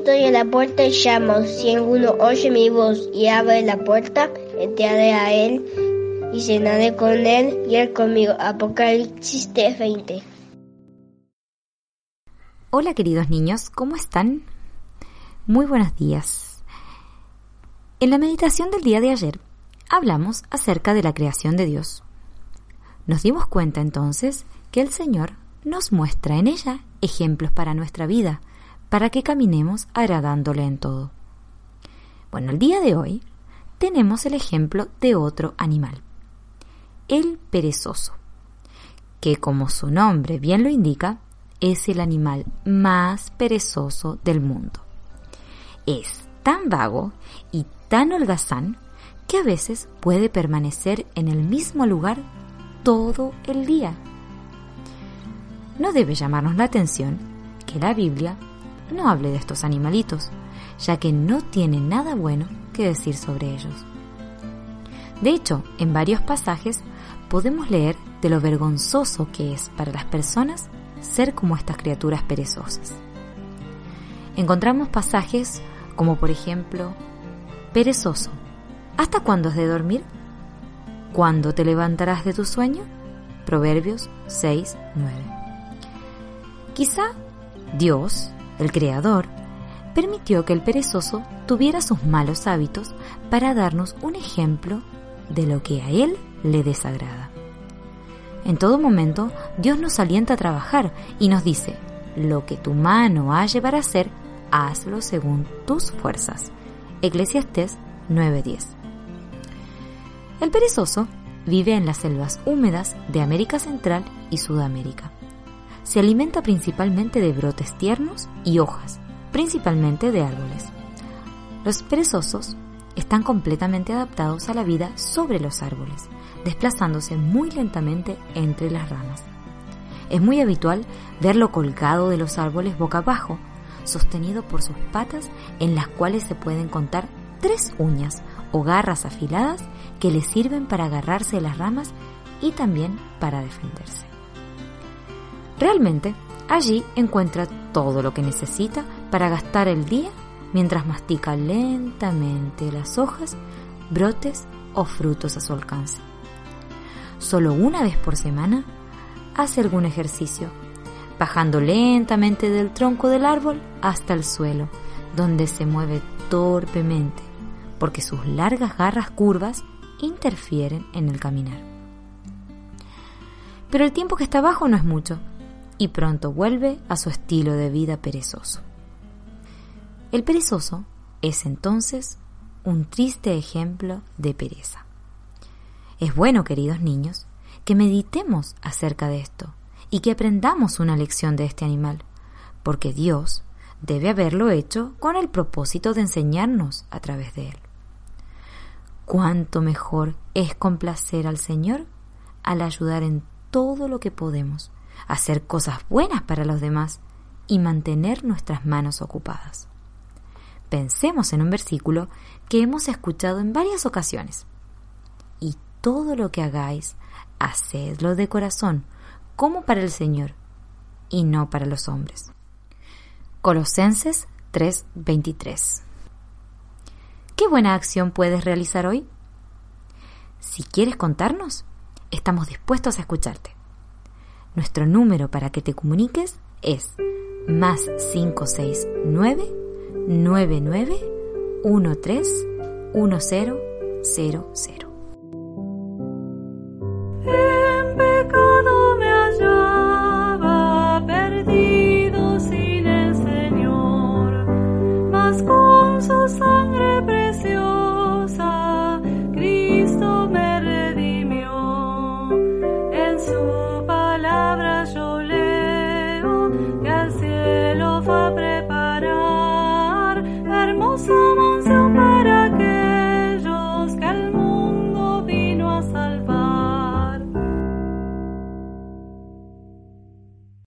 estoy en la puerta y llamo. Si alguno oye mi voz y abre la puerta, entraré a él y cenaré con él y él conmigo. Apocalipsis 20. Hola queridos niños, ¿cómo están? Muy buenos días. En la meditación del día de ayer hablamos acerca de la creación de Dios. Nos dimos cuenta entonces que el Señor nos muestra en ella ejemplos para nuestra vida, para que caminemos agradándole en todo. Bueno, el día de hoy tenemos el ejemplo de otro animal, el perezoso, que como su nombre bien lo indica, es el animal más perezoso del mundo. Es tan vago y tan holgazán que a veces puede permanecer en el mismo lugar todo el día. No debe llamarnos la atención que la Biblia no hable de estos animalitos, ya que no tiene nada bueno que decir sobre ellos. De hecho, en varios pasajes podemos leer de lo vergonzoso que es para las personas ser como estas criaturas perezosas. Encontramos pasajes como por ejemplo, perezoso, ¿hasta cuándo has de dormir? ¿Cuándo te levantarás de tu sueño? Proverbios 6, 9. Quizá Dios, el Creador, permitió que el perezoso tuviera sus malos hábitos para darnos un ejemplo de lo que a él le desagrada. En todo momento, Dios nos alienta a trabajar y nos dice, lo que tu mano halle para hacer, hazlo según tus fuerzas. Eclesiastés 9:10. El perezoso vive en las selvas húmedas de América Central y Sudamérica. Se alimenta principalmente de brotes tiernos y hojas, principalmente de árboles. Los perezosos están completamente adaptados a la vida sobre los árboles desplazándose muy lentamente entre las ramas. Es muy habitual verlo colgado de los árboles boca abajo, sostenido por sus patas en las cuales se pueden contar tres uñas o garras afiladas que le sirven para agarrarse de las ramas y también para defenderse. Realmente, allí encuentra todo lo que necesita para gastar el día mientras mastica lentamente las hojas, brotes o frutos a su alcance solo una vez por semana, hace algún ejercicio, bajando lentamente del tronco del árbol hasta el suelo, donde se mueve torpemente, porque sus largas garras curvas interfieren en el caminar. Pero el tiempo que está abajo no es mucho, y pronto vuelve a su estilo de vida perezoso. El perezoso es entonces un triste ejemplo de pereza. Es bueno, queridos niños, que meditemos acerca de esto y que aprendamos una lección de este animal, porque Dios debe haberlo hecho con el propósito de enseñarnos a través de él. Cuánto mejor es complacer al Señor al ayudar en todo lo que podemos, hacer cosas buenas para los demás y mantener nuestras manos ocupadas. Pensemos en un versículo que hemos escuchado en varias ocasiones todo lo que hagáis, hacedlo de corazón, como para el Señor, y no para los hombres. Colosenses 3:23 ¿Qué buena acción puedes realizar hoy? Si quieres contarnos, estamos dispuestos a escucharte. Nuestro número para que te comuniques es más 569 99 13 1000. con su sangre preciosa.